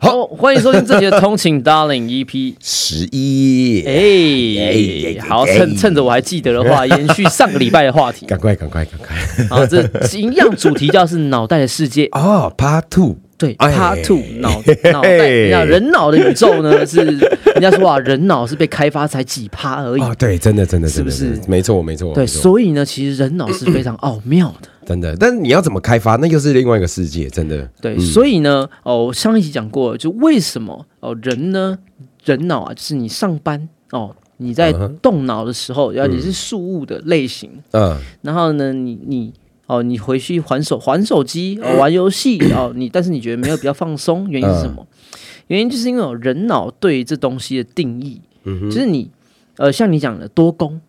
好，欢迎收听这节的通勤 Darling EP。十一，哎，好，趁趁着我还记得的话，延续上个礼拜的话题。赶快赶快赶快！好，这一样主题叫是脑袋的世界。哦，Part Two，对哎，Part Two 脑脑袋，人脑的宇宙呢 是，人家说啊，人脑是被开发才几趴而已。哦，对，真的真的，是不是？没错没错，对，所以呢，其实人脑是非常奥妙的。真的，但是你要怎么开发，那又是另外一个世界，真的。对，所以呢，哦，上一集讲过，就为什么哦人呢，人脑啊，就是你上班哦，你在动脑的时候，要你是事物的类型，嗯。然后呢，你你哦，你回去还手还手机、哦、玩游戏哦，你但是你觉得没有比较放松，原因是什么？原因就是因为人脑对这东西的定义，嗯，就是你呃，像你讲的多功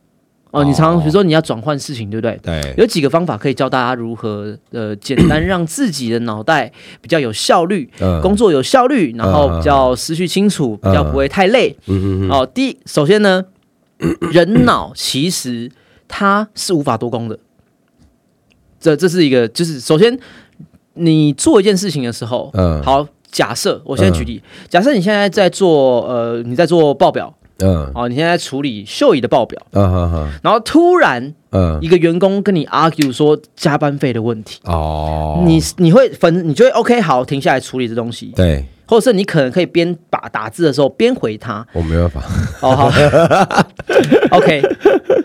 哦，你常常比如说你要转换事情，对不对？对，有几个方法可以教大家如何呃简单让自己的脑袋比较有效率，嗯工作有效率，然后比较思绪清楚，比较不会太累。嗯哼哦，第一，首先呢，人脑其实它是无法多功的。这这是一个，就是首先你做一件事情的时候，嗯好，假设我现在举例，假设你现在在做呃你在做报表，嗯哦，你现在在处理秀仪的报表，嗯哼哼然后突然嗯一个员工跟你 argue 说加班费的问题，哦，你你会分，你就会 OK 好停下来处理这东西，对或者是你可能可以边打打字的时候边回他，我没办法，哦好，OK，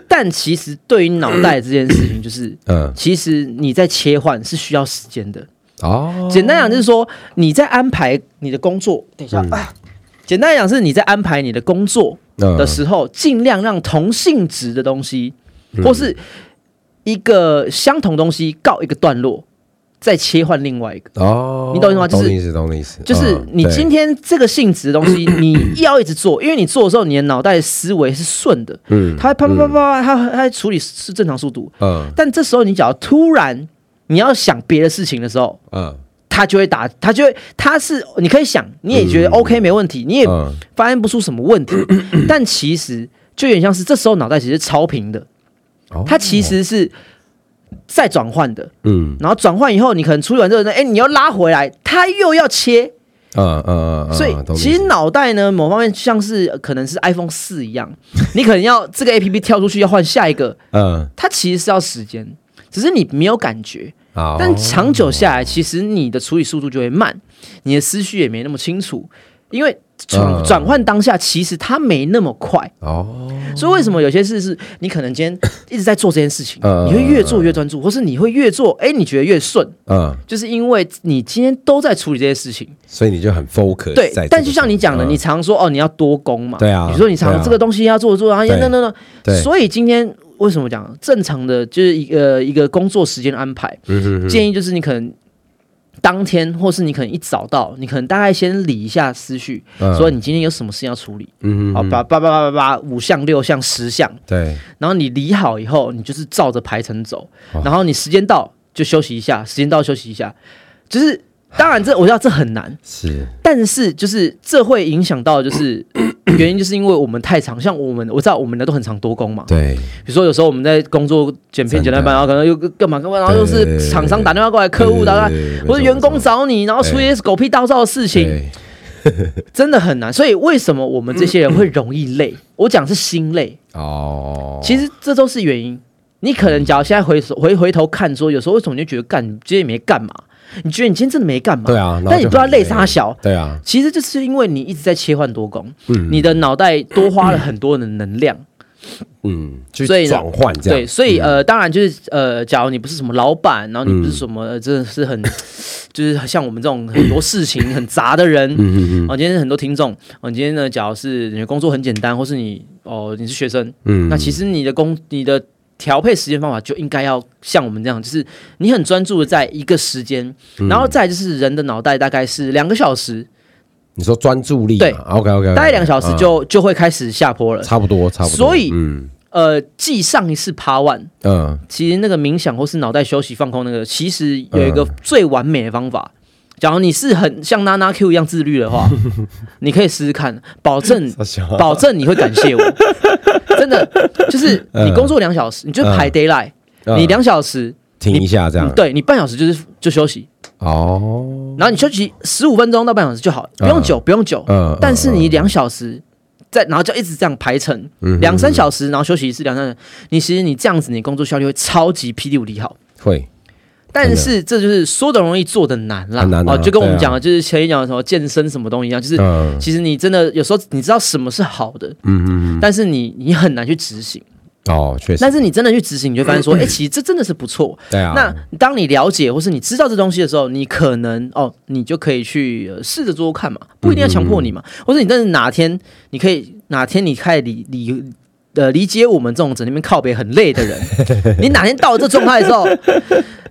但其实对于脑袋这件事情，就是嗯。其实你在切换是需要时间的。哦，简单讲就是说你在安排你的工作，等一下啊。简单来讲，是你在安排你的工作嗯。的时候，尽量让同性质的东西，或是一个相同东西告一个段落，再切换另外一个。哦，你懂意思吗？就是懂你意思，懂意思，就是嗯对。你今天这个性质的东西，你要一直做，因为你做的时候，你的脑袋思维是顺的，嗯它会啪啪啪啪啪，它它处理是正常速度。嗯。但这时候你只要突然你要想别的事情的时候，嗯。它就会打，它就会，它是你可以想，你也觉得 OK 没问题，你也嗯。发现不出什么问题，但其实就有点像是这时候脑袋其实超频的，哦。它其实是在转换的，嗯。然后转换以后，你可能处理完之后呢，哎，你要拉回来，它又要切，嗯嗯嗯，所以其实脑袋呢，某方面像是呃可能是 iPhone 四一样，你可能要这个 APP 跳出去要换下一个，嗯。它其实是要时间，只是你没有感觉。但长久下来，其实你的处理速度就会慢，你的思绪也没那么清楚，因为转嗯。转换当下，其实它没那么快。哦，所以为什么有些事是你可能今天一直在做这件事情，嗯你会越做越专注，或是你会越做，哎，你觉得越顺，嗯，就是因为你今天都在处理这些事情。所以你就很 focus 对但就像你讲的，嗯。你常说哦，你要多攻嘛，对啊。比如说你常这个东西要做做，然后对。那那那，对。所以今天为什么讲正常的就是一个一个工作时间安排，建议就是你可能当天，或是你可能一早到，你可能大概先理一下思绪，嗯。说你今天有什么事要处理，好，嗯好把八八八八八五项、六项、十项，对。然后你理好以后，你就是照着排程走哦，然后你时间到就休息一下，时间到休息一下，就是当然这我知道这很难，是。但是就是这会影响到就是 原因，就是因为我们太长，像我们我知道我们的都很常多工嘛，对。比如说有时候我们在工作剪片剪到一半，然后可能又干嘛干嘛，然后又是厂商打电话过来，客户打电话对对对对或者员工找你，然后出一些狗屁倒灶的事情，真的很难。所以为什么我们这些人会容易累？我讲是心累，哦，其实这都是原因。你可能假如现在回首回回头看说，有时候为什么你就觉得干，你今天也没干嘛？你觉得你今天真的没干嘛？对啊，但你不知道累。啥小。对啊，其实就是因为你一直在切换多工，嗯。你的脑袋多花了很多的能量，嗯，去所以转换这样，对，所以呃，当然就是呃，假如你不是什么老板，然后你不是什么，呃真的是很，就是像我们这种很多事情很杂的人，嗯嗯哦，今天很多听众，哦，你今天呢，假如是你的工作很简单，或是你哦你是学生，嗯。那其实你的工你的调配时间方法就应该要像我们这样，就是你很专注的在一个时间，嗯。然后再就是人的脑袋大概是两个小时，你说专注力对，OK OK，大概两个小时就就会开始下坡了。差不多差不多，所以嗯。呃，继上一次爬完，嗯。其实那个冥想或是脑袋休息放空那个，其实有一个最完美的方法，假如你是很像娜娜 Q 一样自律的话，你可以试试看，保证保证你会感谢我。真的，就是你工作两小时，你就排 d a y l i g h t 嗯。你两小时，停一下这样。嗯，对你半小时就是就休息，哦，然后你休息十五分钟到半小时就好，不用久，不用久。嗯但是你两小时，再然后就一直这样排程，嗯两三小时，然后休息一次，两三，你其实你这样子，你工作效率会超级霹雳无敌好。会但是这就是说的容易，做的难啦。很难啊哦，就跟我们讲的，就是前一讲的什么健身什么东西一样，就是嗯。其实你真的有时候你知道什么是好的，嗯嗯嗯，但是你你很难去执行。哦，确实。但，是你真的去执行，你就发现说，哎，其实这真的是不错。对啊，那当你了解或是你知道这东西的时候，你可能哦，你就可以去呃试着做做看嘛，不一定要强迫你嘛，或者你但是哪天你可以哪天你开始理理呃理解我们这种整天边靠北很累的人，你哪天到了这状态的时候，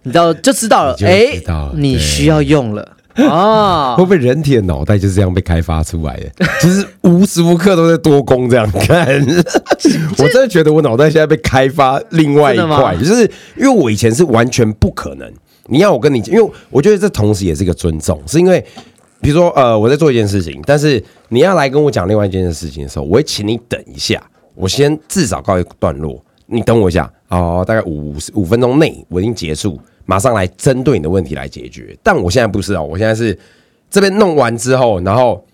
你知道就知道了哎你需要用了啊 会。不会人体的脑袋就是这样被开发出来的？就是无时无刻都在多功这样看。我真的觉得我脑袋现在被开发另外一块，就是因为我以前是完全不可能。你要我跟你，因为我觉得这同时也是一个尊重，是因为比如说呃我在做一件事情，但是你要来跟我讲另外一件事情的时候，我会请你等一下，我先至少告一段落，你等我一下哦，大概五五分钟内我已经结束，马上来针对你的问题来解决。但我现在不是哦，我现在是这边弄完之后，然后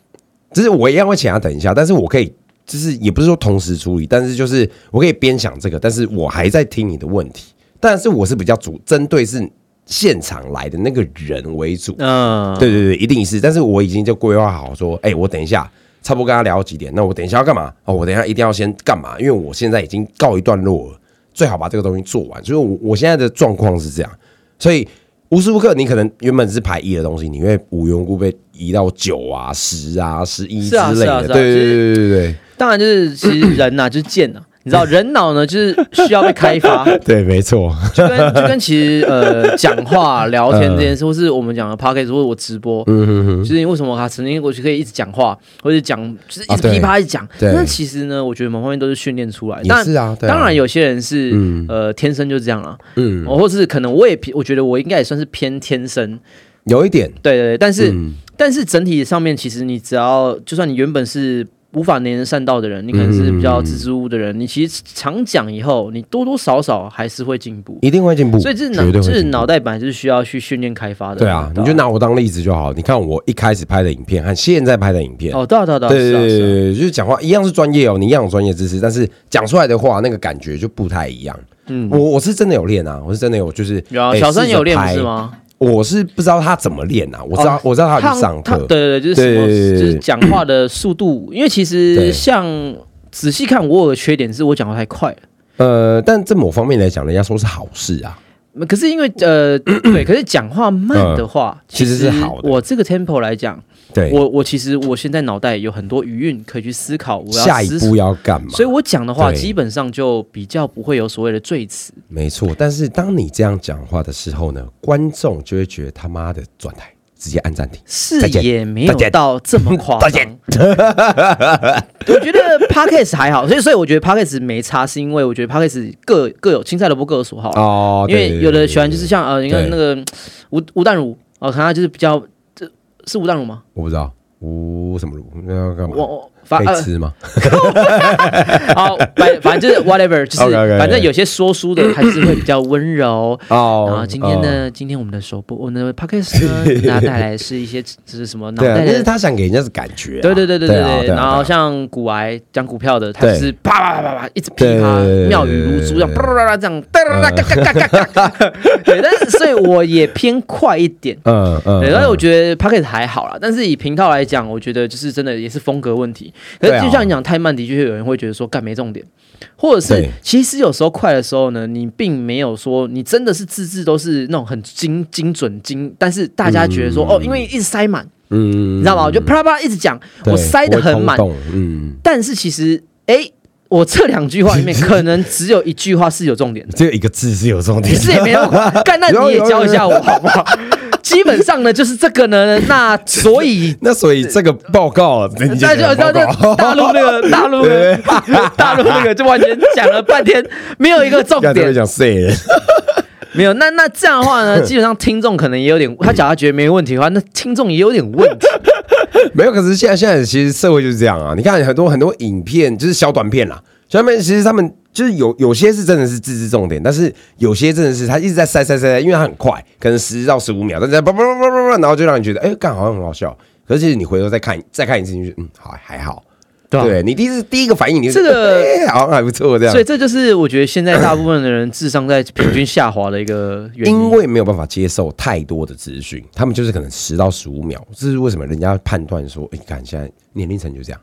就是我一样会请他等一下，但是我可以就是也不是说同时处理，但是就是我可以边想这个，但是我还在听你的问题，但是我是比较主针对是现场来的那个人为主，嗯，对对对，一定是。但是我已经就规划好说，哎、我等一下差不多跟他聊几点，那我等一下要干嘛？哦，我等一下一定要先干嘛？因为我现在已经告一段落了，最好把这个东西做完。所以我，我现在的状况是这样，所以无时无刻你可能原本是排一的东西，你会无缘无故被移到九啊、十啊、十一之类的。对对对对对对。当然就是其实人呐、就是贱呐、你知道人脑呢就是需要被开发，对，没错，就跟就跟其实呃讲话聊天这件事，或是我们讲的 podcast 或者我直播，嗯哼哼，就是为什么他曾经过去可以一直讲话，或者讲就是一直噼啪一直讲，对。那其实呢，我觉得某方面都是训练出来的。也是啊对啊。当然有些人是、嗯。呃天生就这样了，嗯，哦，或是可能我也我觉得我应该也算是偏天生，有一点，对对对，但是、嗯。但是整体上面，其实你只要就算你原本是无法能言善道的人，你可能是比较支支吾吾的人，你其实常讲以后，你多多少少还是会进步。一定会进步，所以这是脑，这是脑袋本来就是需要去训练开发的。对啊，你就拿我当例子就好。你看我一开始拍的影片和现在拍的影片，哦，对啊对啊对啊，对对就是讲话一样是专业哦，你一样有专业知识，但是讲出来的话那个感觉就不太一样。嗯我我是真的有练啊，我是真的有就是有啊，哎小三有练不是吗？我是不知道他怎么练啊，我知道、哦我知道他他去上课，对对对，就是就是讲话的速度，因为其实像仔细看，我有个缺点是我讲话太快。了。呃，但这某方面来讲，人家说是好事啊，可是因为呃，对，可是讲话慢的话，嗯其实是好的。我这个 tempo 来讲，对，我我其实我现在脑袋有很多余韵可以去思考，我要下一步要干嘛？所以我讲的话基本上就比较不会有所谓的赘词。没错，但是当你这样讲话的时候呢，观众就会觉得他妈的转台，直接按暂停。是也没有到这么夸张。我觉得 podcast 还好，所以所以我觉得 podcast 没差，是因为我觉得 podcast 各各有青菜萝卜各有所好。哦，因为有的喜欢就是，像呃，你看那个吴吴淡如哦，可能他就是比较这是吴淡如吗？我不知道吴什么如，那要干嘛？可以吃吗？好，反反正就是 whatever，就是反正有些说书的还是会比较温柔。哦然后今天呢，今天我们的首播，我们的 podcast 呢，那带来的是一些就是什么脑对啊，袋的但是他想给人家是感觉啊，对对对对对对，啊啊然后像古癌讲股票的，他就是啪啪啪啪啪一直噼啪妙语如珠，这样啪啪啪啪这样哒哒哒嘎嘎嘎嘎嘎，对，但是所以我也偏快一点。嗯嗯，对，但是我得觉得 p o c k e t 还好啦，但是以频道来讲，我觉得就是真的也是风格问题。可是就像你讲太慢，的确有人会觉得说干没重点，或者是其实有时候快的时候呢，你并没有说你真的是字字都是那种很精精准精，但是大家觉得说、哦，因为一直塞满，嗯，你知道吗？我就啪啦啪啦一直讲，我塞的很满嗯，但是其实哎。我这两句话里面，可能只有一句话是有重点的，只有一个字是有重点其，实也没那么快。干，那你也教一下我好不好？基本上呢，就是这个呢，那所以 那所以这个报告，那就那就大陆那个 大陆那个大陆那个就完全讲了半天，没有一个重点。讲谁？没有，那那这样的话呢，基本上听众可能也有点，他假如他觉得没问题的话，那听众也有点问题。没有，可是现在现在其实社会就是这样啊。你看很多很多影片就是小短片啦，小短片其实他们就是有有些是真的是字字重点，但是有些真的是他一直在塞塞塞，因为他很快，可能十到十五秒，但是叭叭叭叭叭，然后就让你觉得哎，干好像很好笑。可是其实你回头再看再看一次，你就嗯，好还好。对啊对你第一次第一个反应，你就这个哎好像还不错这样所以。这就是我觉得现在大部分的人智商在平均下滑的一个原因。因为没有办法接受太多的资讯，他们就是可能十到十五秒，这是为什么人家判断说，哎、看现在年龄层就这样，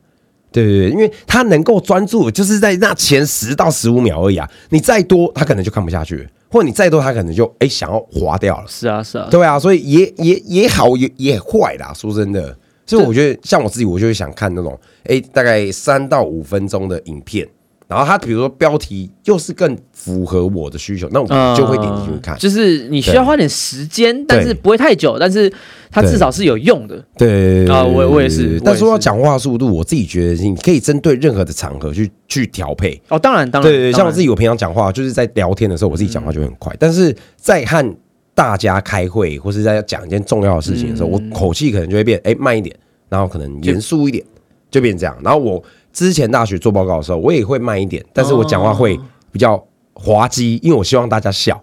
对对对，因为他能够专注，就是在那前十到十五秒而已啊，你再多他可能就看不下去，或者你再多他可能就哎、想要划掉了，是啊是啊，对啊，所以也也也好也也坏啦，说真的，所以我觉得像我自己，我就会想看那种哎、大概三到五分钟的影片。然后他比如说标题又是更符合我的需求，那我就会点进去看。嗯就是你需要花点时间，但是不会太久，但是它至少是有用的。对啊我我也是我也是但说到讲话速度，我自己觉得你可以针对任何的场合去去调配。哦，当然当然，对像我自己，我平常讲话就是在聊天的时候，我自己讲话就会很快，但是在和大家开会或是在讲一件重要的事情的时候，我口气可能就会变哎慢一点，然后可能严肃一点，就变这样。然后我之前大学做报告的时候，我也会慢一点，但是我讲话会比较滑稽，因为我希望大家笑。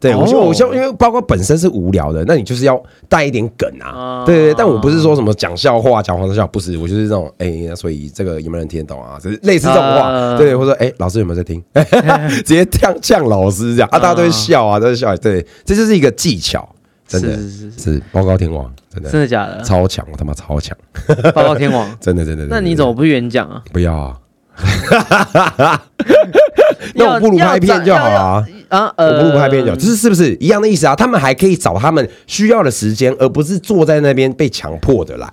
对，我希望哦我希望，因为报告本身是无聊的，那你就是要带一点梗啊。啊对对对，但我不是说什么讲笑话、讲黄色笑，不是，我就是这种，哎、所以这个有没有人听得懂啊？就是类似这种话，啊对，或者说，哎、老师有没有在听？直接呛呛老师这样啊，大家都会笑啊，都会笑。对，这就是一个技巧，真的是是是是报告天王，真的真的假的？超强，我他妈超强，报告天王，真的真的。那你怎么不去演讲啊？不要啊？那我不如拍片就好了啊。啊，我呃，不如拍片就好，这是是不是一样的意思啊？他们还可以找他们需要的时间，而不是坐在那边被强迫的来，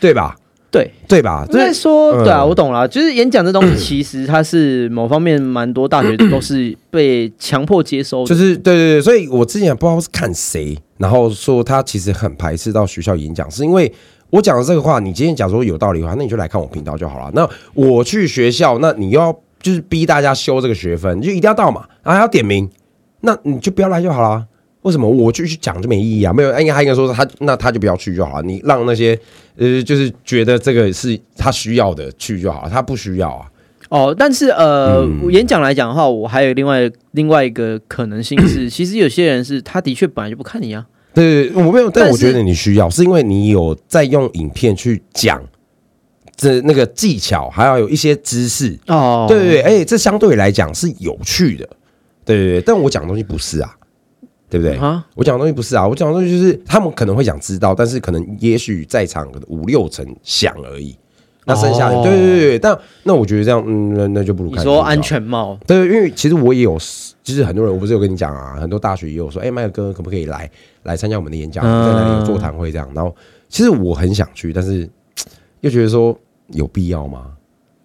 对吧？对，对吧？应该这说，嗯对啊，我懂了，就是演讲这东西，其实它是某方面蛮多大学都是被强迫接收的，就是对对对，所以我之前不知道是看谁，然后说他其实很排斥到学校演讲，是因为我讲的这个话，你今天假如说有道理的话，那你就来看我频道就好了。那我去学校，那你又要就是逼大家修这个学分，你就一定要到嘛，然后还要点名，那你就不要来就好了。为什么我就去讲就没意义啊？没有，应该他应该说他那他就不要去就好了。你让那些呃，就是觉得这个是他需要的去就好了，他不需要啊。哦，但是呃，嗯演讲来讲的话，我还有另外另外一个可能性是，其实有些人是他的确本来就不看你啊，对，对对我没有，但我觉得你需要，是因为你有在用影片去讲这那个技巧，还要有一些知识。哦，对对对，哎、这相对来讲是有趣的。对对对，但我讲的东西不是啊，对不对？啊，我讲的东西不是啊，我讲的东西就是他们可能会想知道，但是可能也许在场的五六成想而已。那剩下的，哦对对对对，但那我觉得这样，嗯，那那就不如你说安全帽，对，因为其实我也有，就是很多人，我不是有跟你讲啊，很多大学也有说，哎、麦克哥可不可以来来参加我们的演讲，嗯在哪里有座谈会这样。然后其实我很想去，但是又觉得说有必要吗？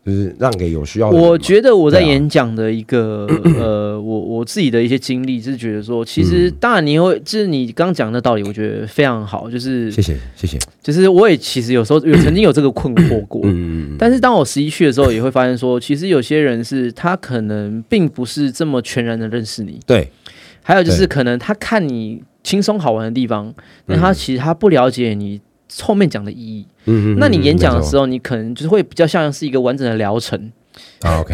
就是让给有需要的。我觉得我在演讲的一个、呃，我我自己的一些经历就是觉得说，其实嗯。当然你会，就是你刚刚讲的道理，我觉得非常好，就是谢谢谢谢，就是我也其实有时候有曾经有这个困惑过，嗯，但是当我十一去的时候，也会发现说，其实有些人是他可能并不是这么全然的认识你，对。还有就是可能他看你轻松好玩的地方，那嗯。他其实他不了解你后面讲的意义。嗯嗯，那你演讲的时候候，你可能就是会比较像是一个完整的疗程，啊，OK，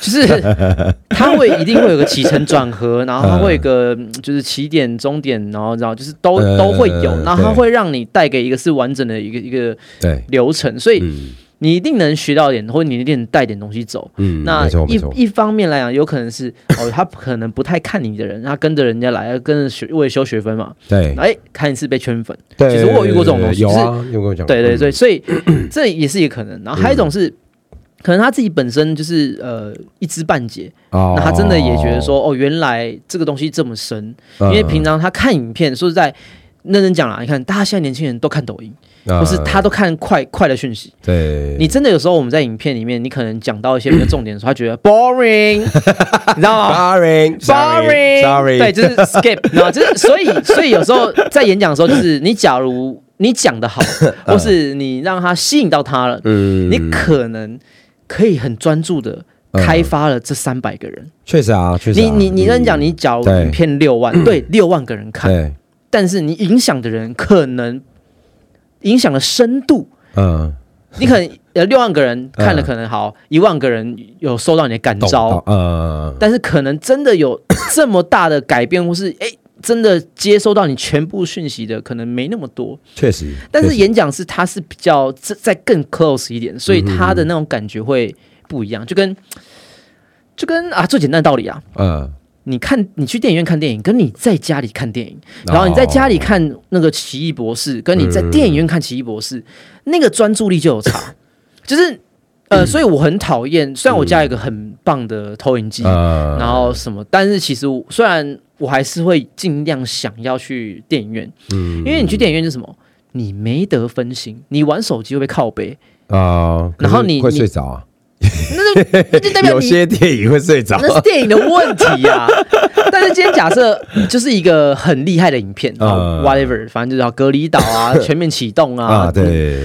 就是它会一定会有个起承转合，然后它会有一个嗯就是起点、终点，然后然后就是都呃都会有，然后它会让你带给一个是完整的一个一个对，流程，所以嗯你一定能学到点，或者你一定带点东西走。嗯，那一一方面来讲，有可能是哦，他可能不太看你的人，他跟着人家来，跟着学为了修学分嘛，对。哎，看一次被圈粉，对，其实我有遇过这种东西就是有啊，有跟我讲过，对对对，嗯，所以 这也是一个可能。然后还有一种是，可能他自己本身就是呃一知半解，哦。那他真的也觉得说，哦，原来这个东西这么深，因为平常他看影片，说实在。认真讲啦，你看，大家现在年轻人都看抖音，常或是他都看快快的讯息。对。你真的有时候我们在影片里面，你可能讲到一些比较重点的时候，他觉得 boring，你知道吗？boring，boring，sorry，对，就是 skip，然后就是所以所以有时候在演讲的时候，就是你假如你讲的好，或是你让他吸引到他了，嗯。你可能可以很专注的开发了这三百个人。确实啊，确实啊。你你你跟你讲，嗯你假如影片六万，对，六万个人看，对，但是你影响的人可能影响的深度，嗯，你可能呃六万个人看了，嗯可能好一万个人有收到你的感召。到，呃，但是可能真的有这么大的改变，或是哎。真的接收到你全部讯息的可能没那么多，确实。但是演讲是它是比较再再更 close 一点，所以它的那种感觉会不一样，就跟就跟啊最简单的道理啊，嗯，你看你去电影院看电影，跟你在家里看电影，然后你在家里看那个奇异博士，跟你在电影院看奇异博士，那个专注力就有差，就是呃，所以我很讨厌，虽然我家有一个很棒的投影机，呃，然后什么，但是其实虽然我还是会尽量想要去电影院，嗯。因为你去电影院是什么？你没得分心，你玩手机会被靠背，啊，然后你会睡着啊，那就那就代表 有些电影会睡着。那是电影的问题呀、但是今天假设就是一个很厉害的影片啊、嗯。w h a t e v e r 反正就是要隔离岛啊，全面启动啊，对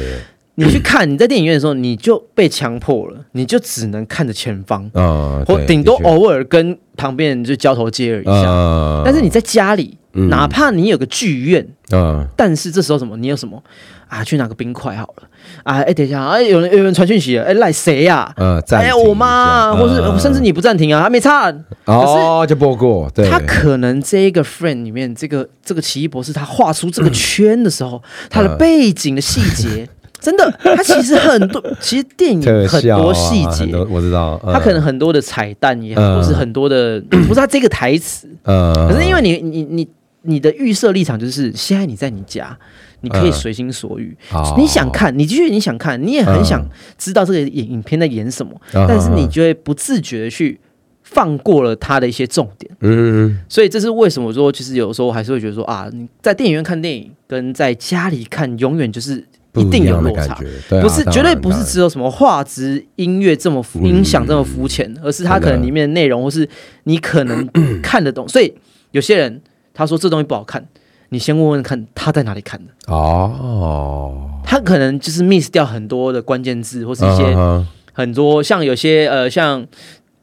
你去看，你在电影院的时候，你就被强迫了，你就只能看着前方，啊，或顶多偶尔跟旁边人就交头接耳一下。嗯但是你在家里，嗯哪怕你有个剧院，啊但是这时候什么？你有什么啊？去拿个冰块好了啊！哎，等一下，哎，有人有人传讯息了，哎，赖谁呀？嗯，暂哎，停我妈或是嗯甚至你不暂停啊，还没差。哦就播过，对，他可能这一个 friend 里面，这个这个奇异博士他画出这个 圈的时候，他的背景的细节，真的，他其实很多，其实电影很多细节。我知道，嗯。他可能很多的彩蛋也好，嗯。或是很多的，不是他这个台词，嗯，可是因为你你你你的预设立场就是现在你在你家。你可以嗯。随心所欲，哦。你想看，你继续你想看，你也很嗯。想知道这个影影片在演什么，嗯。但是你就会不自觉的去放过了他的一些重点。嗯所以这是为什么说，其实有时候还是会觉得说啊，你在电影院看电影跟在家里看，永远就是不一定有落差。不是，绝对不是只有什么画质、音乐这么肤音响这么肤浅，而是它可能里面的内容，或是你可能 看得懂。所以有些人他说这东西不好看，你先问问看他在哪里看的，哦，他可能就是 miss 掉很多的关键字，或是一些嗯很多像有些呃像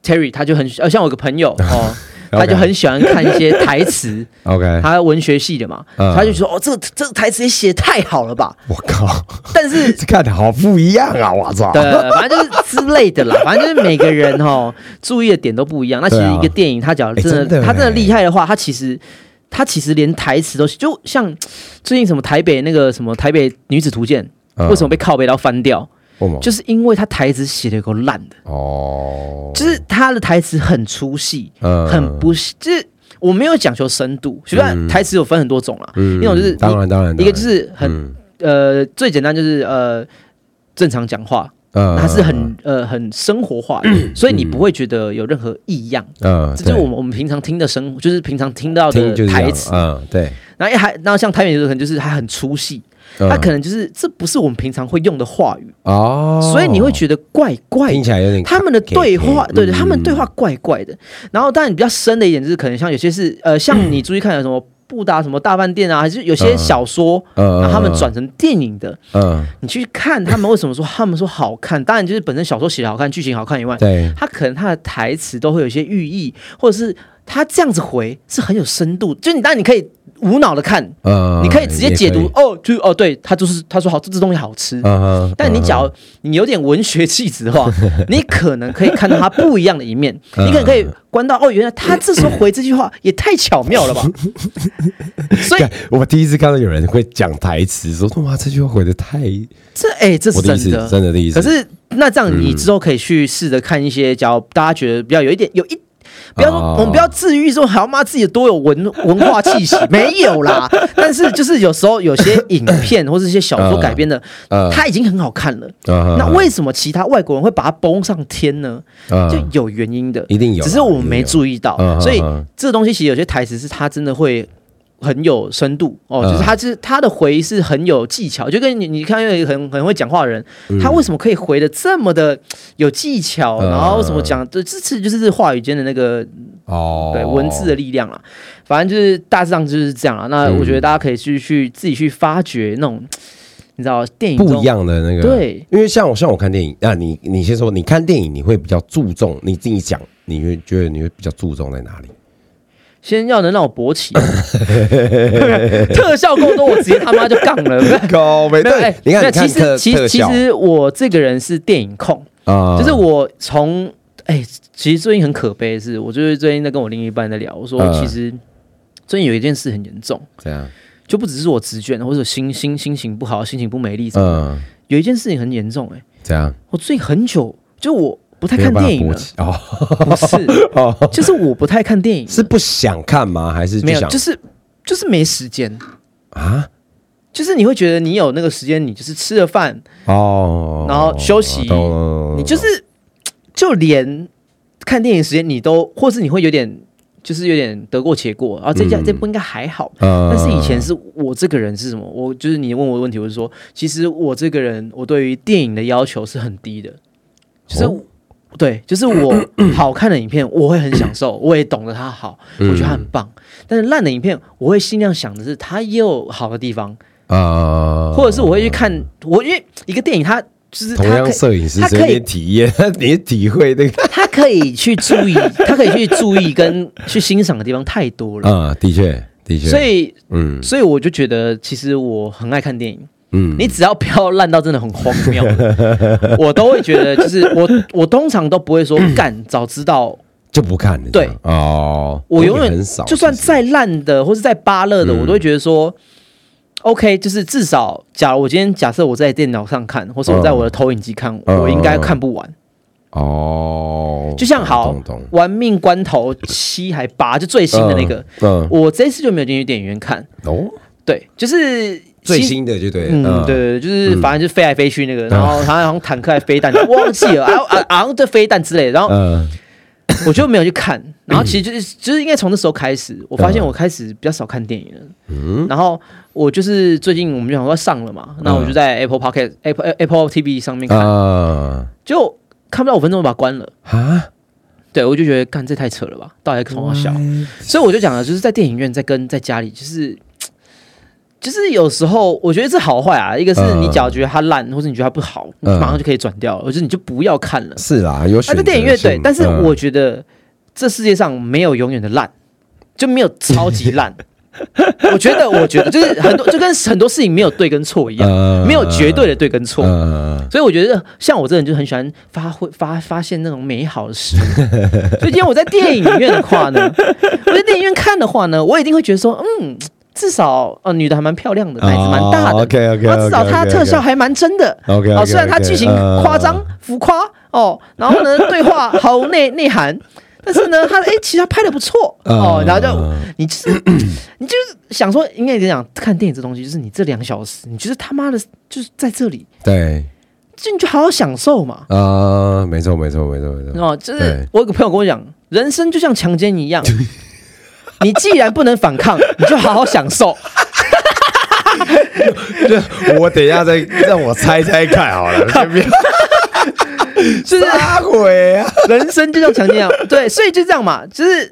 Terry 他就很呃像我有个朋友哦，他就很喜欢看一些台词。OK，他文学系的嘛，嗯他就说哦，这个这个台词也写得太好了吧？我靠，但是 这看的好不一样啊！我操，对，反正就是之类的啦，反正就是每个人哦注意的点都不一样。那其实一个电影，他假如哎真的真的他真的哎厉害的话，他其实他其实连台词都就像最近什么台北那个什么台北女子图鉴，嗯为什么被靠背到翻掉？就是因为他台词写的有够烂的，哦，就是他的台词很粗细，嗯。很不就是。我没有讲求深度，虽然嗯。台词有分很多种啦，嗯一种就是当然当然，一个就是很嗯。呃最简单就是呃正常讲话，嗯它是很呃很生活化的，所以你不会觉得有任何异样。嗯，这就是我们我们平常听的生，就是平常听到的台词。嗯，对，然后还然后像台语的可能就是它很粗细，嗯。它可能就是这不是我们平常会用的话语，哦，所以你会觉得怪怪的。听起来有点他们的对话，对对，他们对话，怪怪的。然后，当然比较深的一点就是，可能像有些是呃，像你注意看有什么布达什么大饭店啊，还是有些嗯。小说，嗯然后他们转成电影的，嗯，你去看他们为什么说他们说好看，当然就是本身小说写的好看，剧情好看以外，对，他可能他的台词都会有一些寓意，或者是他这样子回是很有深度，就你当然你可以无脑的看，嗯，你可以直接解读哦，就哦，对他就是他说好，这这东西好吃。嗯，但你只要你有点文学气质的话，你可能可以看到他不一样的一面，嗯你可能可以观到哦，原来他这时候回这句话也太巧妙了吧。所以我第一次看到有人会讲台词，说哇这句话回的太，这哎、这是真的，真的第一次，可是那这样，你之后可以去试着看一些，假如大家觉得比较有一点有一。不要说，哦。我们不要自愈说，还要骂自己多有文文化气息，没有啦。但是就是有时候有些影片或是一些小说改编的，嗯。它已经很好看了。嗯那为什么其他外国人会把它崩上天呢？嗯。就有原因的，一定有，只是我们没，注意到。嗯。所以这个东西其实有些台词是它真的会很有深度哦，嗯就是他是他的回是很有技巧，就跟你你看，一个很很会讲话的人，他为什么可以回的这么的有技巧，嗯然后什么讲，这这次就是话语间的那个哦，对文字的力量啦。反正就是大致上就是这样啊。那嗯我觉得大家可以去去自己去发掘那种你知道电影不一样的那个，对，因为像我像我看电影啊，你你先说，你看电影你会比较注重你自己讲，你会觉得你会比较注重在哪里？先要能让我勃起，特效够多，我直接他妈就杠了。高没没有，哎你看，其实其实其实我这个人是电影控，啊。就是我从哎，其实最近很可悲的是，我就是最近在跟我另一半在聊，我说嗯。其实最近有一件事很严重，这样，就不只是我直卷或者心心心情不好、心情不美丽什么的，嗯，有一件事情很严重，哎，这样？我最近很久就我不太看电影了，哦不是，哦，就是我不太看电影，是不想看吗？还是没有，想就是就是没时间。啊？就是你会觉得你有那个时间，你就是吃了饭，哦，然后休息你就是就连看电影时间你都，或是你会有点就是有点得过且过，然后这家、嗯这部应该还好。嗯但是以前是我这个人是什么？我就是你问我的问题，我是说，其实我这个人，我对于电影的要求是很低的，就是、哦对，就是我 好看的影片我会很享受，我也懂得它好，我觉得它很棒。但是烂的影片，我会尽量想的是它也有好的地方，啊，或者是我会去看我因为一个电影它。就是同它可以样摄影师他可以体验，你体会那个 他可以去注意，他可以去注意跟去欣赏的地方太多了，啊，的确的确，所以，嗯所以我就觉得，其实我很爱看电影。嗯，你只要不要烂到真的很荒谬，我都会觉得，就是我我通常都不会说干，早知道。就不看了，对。哦，我永远很少，就算再烂的或是再巴乐的，嗯。我都会觉得说，OK，就是至少，假如我今天假设我在电脑上看，或是我在我的投影机看，嗯。我应该看不完。哦，就像好玩命关头七还八，就最新的那个，嗯。我这次就没有进去电影院看。哦，对，就是最新的就对，嗯，对对，对就是嗯反正就飞来飞去那个，然后好像坦克还飞弹，忘记了，啊啊，好像对飞弹之类的，然后嗯。我就没有去看，然后其实就是就是应该从那时候开始，我发现我开始比较少看电影了，嗯。然后我就是最近我们就想说上了嘛，那我就在 Apple Pocket Apple Apple TV 上面看，啊。就看不到五分钟就把它关了，啊，对我就觉得干这太扯了吧，到底在冲我笑，所以我就讲了，就是在电影院在跟在家里就是。就是有时候我觉得这好坏啊，一个是你假如觉得它烂，或者你觉得它不好，你嗯马上就可以转掉了，我觉得你就不要看了。是啦，有啊，选择在电影院对，但是嗯我觉得这世界上没有永远的烂，就没有超级烂。我觉得，我觉得就是很多，就跟很多事情没有对跟错一样，嗯没有绝对的对跟错。嗯所以我觉得，像我这人就很喜欢发挥发发现那种美好的事。所以今天我在电影院的话呢，我在电影院看的话呢，我一定会觉得说，嗯，至少呃女的还蛮漂亮的，奶子蛮大的。OK OK，然后至少她特效还蛮真的。OK，哦，虽然她剧情夸张、浮夸哦，然后呢，对话毫无内内涵，但是呢，它哎，其实她拍的不错哦，然后就你就是你就是想说，应该讲看电影这东西，就是你这两小时，你就是他妈的，就是在这里，对。就你就好好享受嘛。啊，没错没错没错没错，哦，就是我有个朋友跟我讲，人生就像强奸一样，你既然不能反抗，你就好好享受。我等一下再让我猜猜看好了，先不要就 是撒鬼啊！人生就像强奸一样，对，所以就这样嘛，就是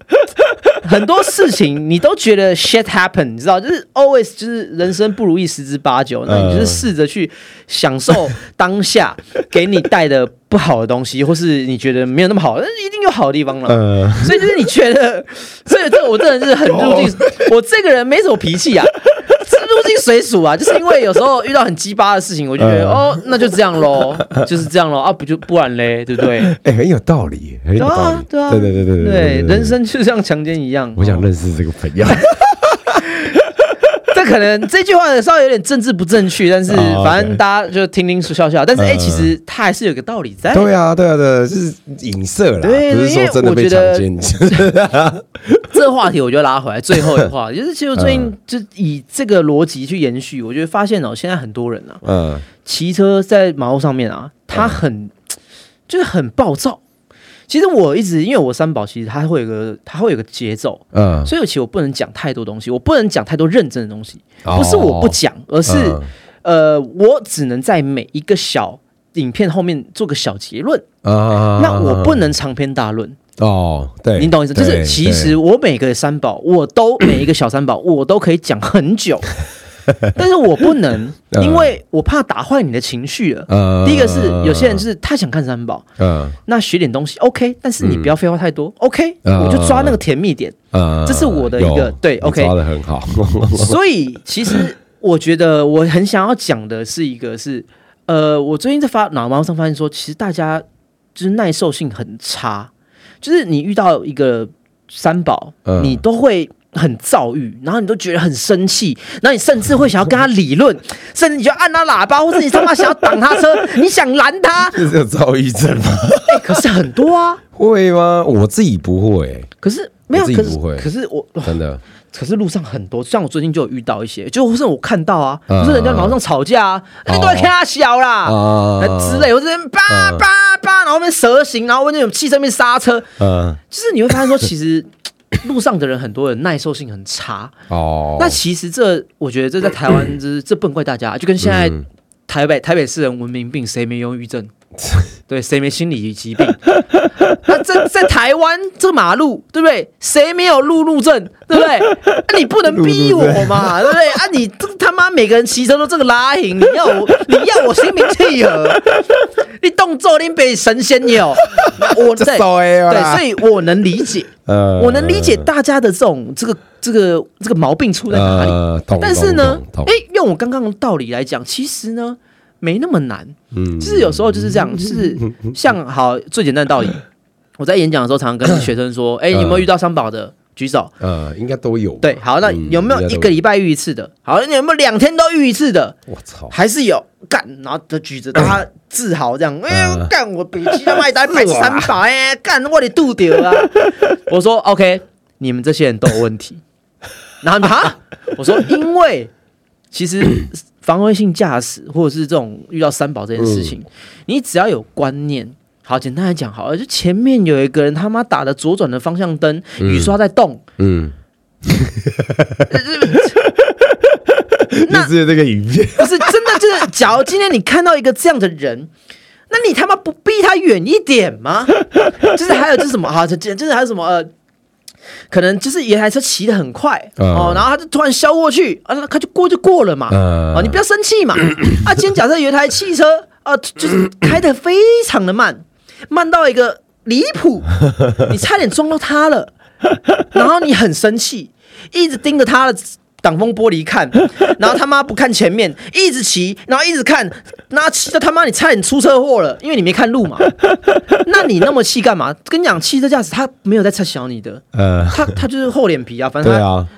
很多事情你都觉得 shit happen，你知道，就是 always 就是人生不如意十之八九，那你就是试着去享受当下给你带的不好的东西，或是你觉得没有那么好，但是一定有好的地方了。嗯，所以就是你觉得，所以这我这人是很入境，我这个人没什么脾气啊，是 入境水属啊，就是因为有时候遇到很鸡巴的事情，我就觉得、嗯哦，那就这样喽，就是这样喽啊，不就不然嘞，对不对？哎，很有道理，很有道对啊理，，对啊，对对对对对，人生就像强奸一样。我想哦认识这个朋友，这可能这句话稍微有点政治不正确，但是哦反正大家就听听说笑笑。但是哎，嗯其实它还是有个道理在。对啊对啊对啊，就是影射啦，对不是说真的被强奸，这个话题我就拉回来最后一个话，就是其实最近就以这个逻辑去延续，我觉得发现哦，现在很多人啊，嗯骑车在马路上面啊，他很就是很暴躁。其实我一直因为我三宝，其实它会有个它会有个节奏，嗯，所以其实我不能讲太多东西，我不能讲太多认真的东西，哦。不是我不讲，而是、嗯。呃，我只能在每一个小影片后面做个小结论，啊。那我不能长篇大论，哦，对，你懂意思？就是其实我每个三宝，我都每一个小三宝，我都可以讲很久，但是我不能，嗯。因为我怕打坏你的情绪了。呃第一个是有些人就是他想看三宝，嗯。那学点东西 OK，但是你不要废话太多 OK，嗯。我就抓那个甜蜜点。呃这是我的一个对 OK 抓的很好，所以其实我觉得我很想要讲的是一个是，呃，我最近在发脑毛上发现说，其实大家就是耐受性很差，就是你遇到一个三宝，嗯。你都会。很躁郁，然后你都觉得很生气，然后你甚至会想要跟他理论，甚至你就按他喇叭，或者你他妈想要挡他车，你想拦他，这是有躁郁症吗？哎、可是很多啊，会吗？我自己不会，可是没有，可是我自己不会。可是我真的。可是路上很多，像我最近就有遇到一些，就或是我看到啊，嗯是人家马路上吵架啊，你都会看他小啦，啊。呃之类，我这边叭嗯叭叭，然后面蛇形，然后那种汽车面刹车，嗯，就是你会发现说，其实路上的人很多人耐受性很差。哦，那其实这，我觉得这在台湾，这这不能怪大家，就跟现在嗯台北台北市人文明病，谁没忧郁症？对，谁没心理疾病？那在在台湾这马路，对不对？谁没有路怒症？对不对？啊、你不能逼我嘛，对不对？啊，你这他妈每个人骑车都这个拉行，你要我 你要我心平气和，你动作你比神仙有，我 在对所以我能理解，呃我能理解大家的这种这个这个这个毛病出在哪里。呃，但是呢哎，用我刚刚的道理来讲，其实呢没那么难，嗯就是有时候就是这样，就是像好最简单的道理，我在演讲的时候常常跟学生说，哎，你有没有遇到三宝的？举手。呃，应该都有吧。对，好，那嗯有没有一个礼拜遇一次的？好，你有没有两天都遇一次的？我操，还是有干，然后他举着他自豪这样，哎、嗯干我比其他妈一打百三百，哎，干我的肚丢啊！我说 OK，你们这些人都有问题。然后你们哈，我说因为其实防卫性驾驶或者是这种遇到三宝这件事情，你只要有观念。好，简单来讲好了，就前面有一个人他妈打的左转的方向灯，雨刷在动，嗯，那 就是这个影片，不是真的，就是假如今天你看到一个这样的人，那你他妈不逼他远一点吗？就是还有就是什么啊，这这就是还有什么呃。可能就是有一台车骑得很快、嗯哦，然后他就突然削过去，啊，那他就过就过了嘛，嗯哦，你不要生气嘛。啊，今天假设有一台汽车，啊，就是开得非常的慢，慢到一个离谱，你差点撞到他了，然后你很生气，一直盯着他的挡风玻璃看，然后他妈不看前面，一直骑，然后一直看，那骑到他妈你差点出车祸了，因为你没看路嘛。那你那么气干嘛？跟你讲，汽车驾驶他没有在测小你的，呃，他他就是厚脸皮啊，反正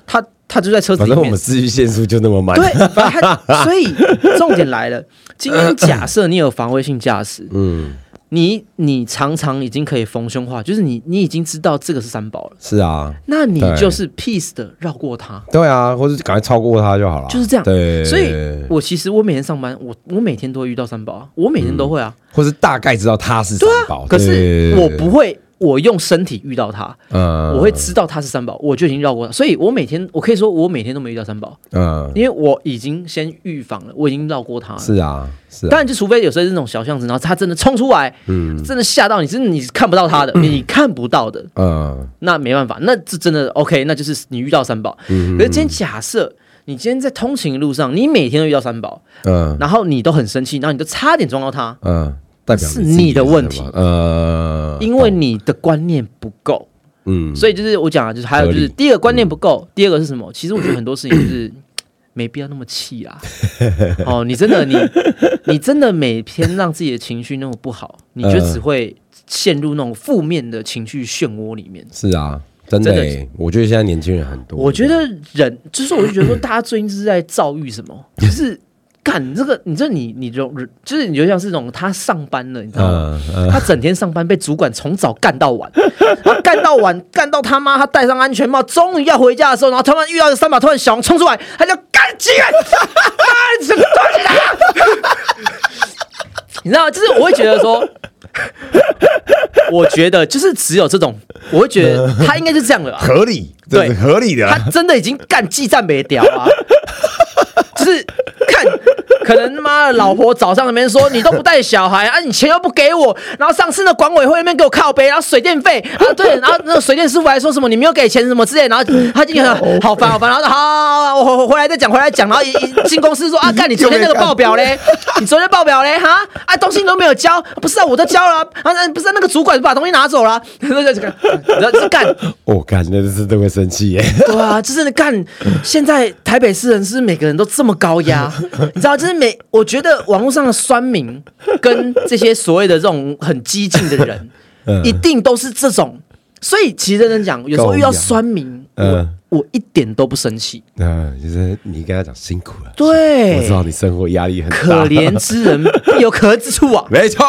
他、他他就在车子里面反正我们。自愈限速就那么慢，对，反正他，所以重点来了。今天假设你有防卫性驾驶，嗯，你你常常已经可以逢凶化，就是你你已经知道这个是三宝了，是啊，那你就是 peace 的绕过它，对啊，或者赶快超过他就好了，就是这样。对，所以我其实我每天上班，我我每天都会遇到三宝啊，我每天都会啊，或是大概知道他是三宝，可是我不，会。我用身体遇到它，嗯。我会知道它是三宝，我就已经绕过它，所以我每天，我可以说我每天都没遇到三宝，嗯，因为我已经先预防了，我已经绕过它了。是啊，是啊，当然，就除非有时候是那种小巷子，然后他真的冲出来，嗯。真的吓到你，真的你是看不到他的，你看不到的，嗯。那没办法，那这真的 OK，那就是你遇到三宝。嗯。可是今天假设你今天在通勤的路上，你每天都遇到三宝，嗯。然后你都很生气，然后你都差点撞到他，嗯，代表是你的问题呃，因为你的观念不够。嗯，所以就是我讲啊，就是还有就是第一个观念不够，第二个是什么？其实我觉得很多事情就是 没必要那么气啊。哦，你真的你你真的每天让自己的情绪那么不好，你就嗯只会陷入那种负面的情绪漩涡里面。是啊，真的真的欸，我觉得现在年轻人很多，我觉得人就是，我就觉得说，大家最近是在遭遇什么？就是干这个，你这你你就就是你就像是那种他上班了，你知道吗？嗯嗯他整天上班被主管从早干到晚，然后干到晚，干到他妈他戴上安全帽，终于要回家的时候，然后突然遇到三把突然小红冲出来，他就干机人，啊，什么东西啊？你知道，就是我会觉得说，我觉得就是只有这种，我会觉得他应该是这样的吧。合理，这对合理的他真的已经干技战没屌啊！就是看可能妈的老婆早上那边说你都不带小孩啊，你钱又不给我，然后上次那管委会那边给我靠背，然后水电费啊对，然后那个水电师傅还说什么你没有给钱什么之类，然后他今天 好烦好烦，然后说好我我回来再讲回来讲，然后一一进公司说啊，干你昨天那个报表嘞，你昨天报表嘞哈啊东西你都没有交，不是啊我都交了啊，啊不是啊那个主管把东西拿走了，然后这个这干。我干，那是都会生气耶。对啊，就是干。现在台北市人是每个人都这么高压？你知道，就是每我觉得网络上的酸民跟这些所谓的这种很激进的人，一定都是这种。所以其实认真讲，有时候遇到酸民，嗯，我一点都不生气。嗯，就是你跟他讲辛苦了，对，我知道你生活压力很大。可怜之人必有可恨之处啊，没错。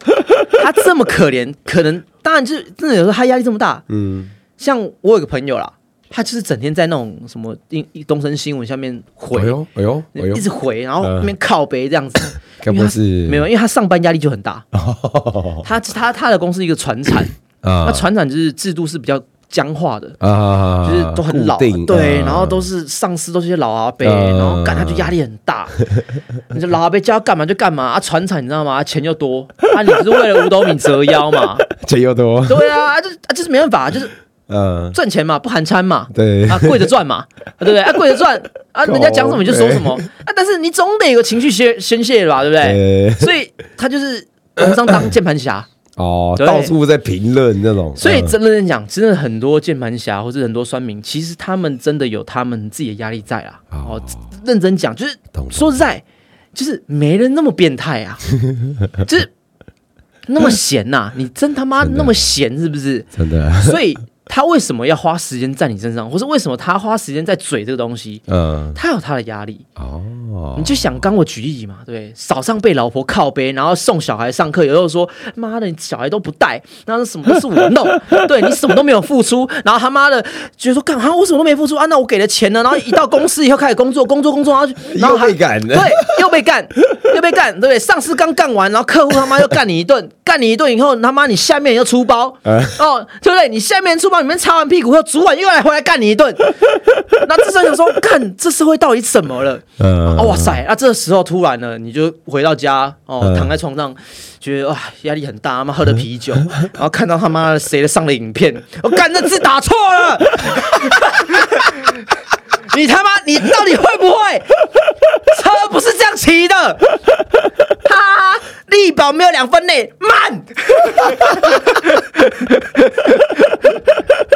他这么可怜，可能当然就是真的有时候他压力这么大，嗯。像我有个朋友啦，他就是整天在那种什么东东森新闻下面回，哎呦哎呦，一直回，然后那边靠背这样子。该不是没有，因为他上班压力就很大。他他他的公司一个船产啊，那船产就是制度是比较僵化的啊，就是都很老，对，然后都是上司都是些老阿伯，然后干他就压力很大。你说老阿伯叫他干嘛就干嘛啊，船产你知道吗？钱又多，啊，你不是为了五斗米折腰嘛？钱又多，对啊，就啊就是没办法，就是。嗯，赚钱嘛，不含餐嘛，对啊，跪着赚嘛，对不对？啊，跪着赚啊，人家讲什么你就说什么啊，但是你总得有个情绪宣宣泄吧，对不对？所以他就是网上当键盘侠 哦，到处在评论那种。所以真的讲，真的很多键盘侠或者很多酸民，其实他们真的有他们自己的压力在啊。哦，认真讲，就是说实在，就是没人那么变态啊，就是那么闲呐，你真他妈那么闲是不是？真的，所以。他为什么要花时间在你身上，或是为什么他花时间在嘴这个东西？嗯，他有他的压力哦。你就想刚我举例嘛，对，早上被老婆靠背，然后送小孩上课，有时候说妈的，你小孩都不带，那什么都是我弄，对你什么都没有付出，然后他妈的觉得说干哈，我什么都没付出啊？那我给了钱呢？然后一到公司以后开始工作，工作工作，然后 然后被干，对，又被干，又被干，对不对？上司刚干完，然后客户他妈又干你一顿，干你一顿以后，他妈你下面又出包，哦，对不对？你下面出包。你们擦完屁股后，主管又来回来干你一顿。那这时候想说，看这社会到底怎么了？嗯，哇塞！那这时候突然呢，你就回到家哦，躺在床上，觉得哇压力很大，他妈喝的啤酒，然后看到他妈谁的上了影片，我干那字打错了。你他妈，你到底会不会？车不是这样骑的，哈，力保没有两分内慢。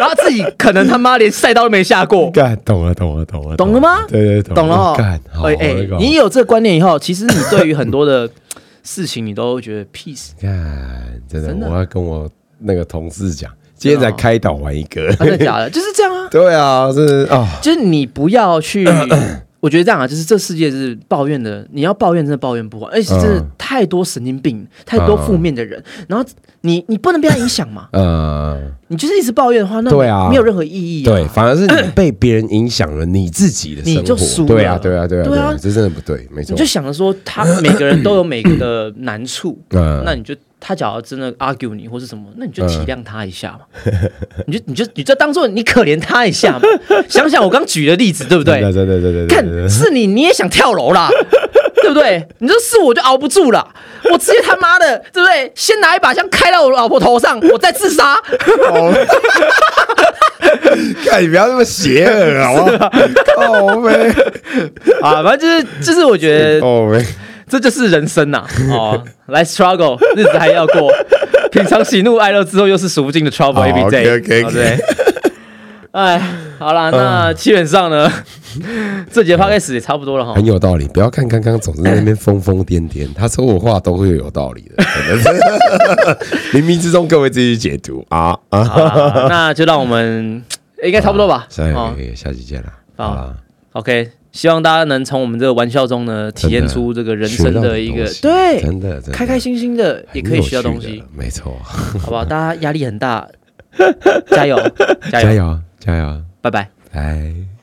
然后自己可能他妈连赛道都没下过。干，懂了，懂了，懂了，懂了吗？对对，懂了。干，哎哎，你有这个观念以后，其实你对于很多的 事情，你都觉得 peace。干，真的，我要跟我那个同事讲。今天才开导完一个，真的假的？就是这样啊。对啊，是啊，就是你不要去，我觉得这样啊，就是这世界是抱怨的，你要抱怨真的抱怨不完，而且真的太多神经病，太多负面的人，然后你你不能被他影响嘛。嗯，你就是一直抱怨的话，那对啊，没有任何意义。对，反而是你 被别人影响了你自己的，你就输了。对啊，对啊，对啊，对啊，这真的不对，没错。你就想着说，他每个人都有每个的难处，那你就。他假如真的 argue 你或是什么，那你就体谅他一下嘛，你就你就你就当做你可怜他一下嘛。想想我刚举的例子，对不对？对对对对对。看是你，你也想跳楼啦，对不对？你说是我就熬不住了，我直接他妈的，对不对？先拿一把枪开到我老婆头上，我再自杀。看你不要那么邪恶好不好？哦没啊，反正就是就是我觉得哦没。这就是人生呐！哦，来 struggle，日子还要过，品尝喜怒哀乐之后，又是数不尽的 trouble every day，对不对？哎，好了，那基本上呢，这节 podcast 也差不多了哈。很有道理，不要看刚刚总是在那边疯疯癫癫，他说我话都会有道理的，冥冥之中各位自己解读啊啊！那就让我们应该差不多吧，下下期见了，好，OK。希望大家能从我们这个玩笑中呢，体验出这个人生的一个对，真的开开心心的也可以学到东西，没错，好不好？大家压力很大，加油，加油，加油，拜拜，拜。